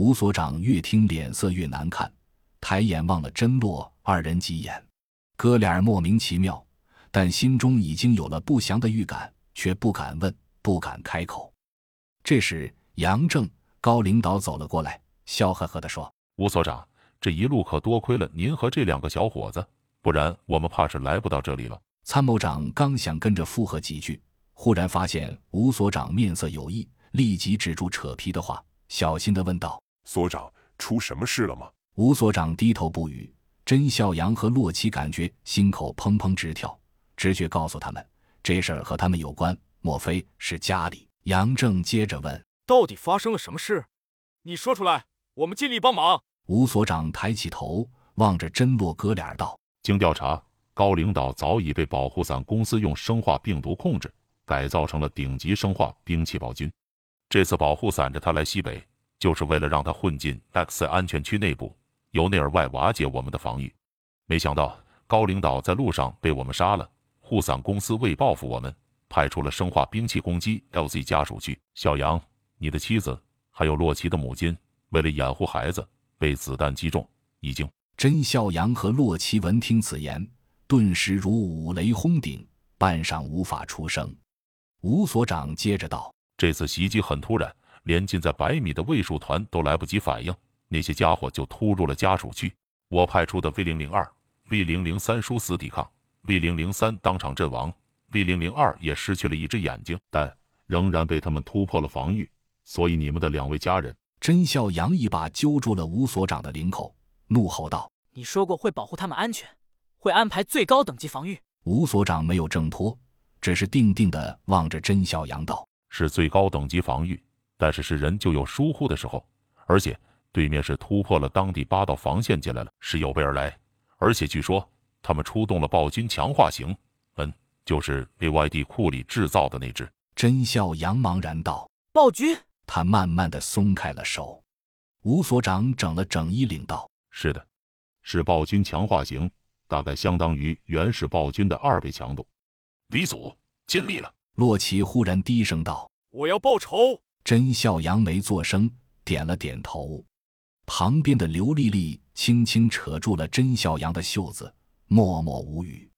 吴所长越听脸色越难看，抬眼望了甄洛二人几眼，哥俩莫名其妙，但心中已经有了不祥的预感，却不敢问，不敢开口。这时，杨正高领导走了过来，笑呵呵地说：“吴所长，这一路可多亏了您和这两个小伙子，不然我们怕是来不到这里了。”参谋长刚想跟着附和几句，忽然发现吴所长面色有异，立即止住扯皮的话，小心地问道：“所长，出什么事了吗？”吴所长低头不语。甄孝阳和洛奇感觉心口砰砰直跳，直觉告诉他们，这事儿和他们有关，莫非是家里？杨正接着问：“到底发生了什么事？你说出来，我们尽力帮忙。”吴所长抬起头，望着甄洛哥俩道：“经调查，高领导早已被保护伞公司用生化病毒控制，改造成了顶级生化兵器暴君。这次保护伞着他来西北，就是为了让他混进 X 安全区内部。”由内而外瓦解我们的防御，没想到高领导在路上被我们杀了。护伞公司为报复我们，派出了生化兵器攻击 LZ 家属去。小杨，你的妻子还有洛奇的母亲，为了掩护孩子，被子弹击中，已经。甄孝阳和洛奇闻听此言，顿时如五雷轰顶，半晌无法出声。吴所长接着道：“这次袭击很突然，连近在百米的卫戍团都来不及反应。”那些家伙就突入了家属区，我派出的 V 零零二、V 零零三殊死抵抗，V 零零三当场阵亡，V 零零二也失去了一只眼睛，但仍然被他们突破了防御。所以你们的两位家人，甄孝阳一把揪住了吴所长的领口，怒吼道：“你说过会保护他们安全，会安排最高等级防御。”吴所长没有挣脱，只是定定地望着甄孝阳道：“是最高等级防御，但是是人就有疏忽的时候，而且。”对面是突破了当地八道防线进来了，是有备而来，而且据说他们出动了暴君强化型，嗯，就是 AYD 库里制造的那只。甄孝阳茫然道：“暴君。”他慢慢的松开了手。吴所长整了整衣领道：“是的，是暴君强化型，大概相当于原始暴君的二倍强度。李祖尽力了。”洛奇忽然低声道：“我要报仇。”甄笑阳没作声，点了点头。旁边的刘丽丽轻轻扯住了甄笑阳的袖子，默默无语。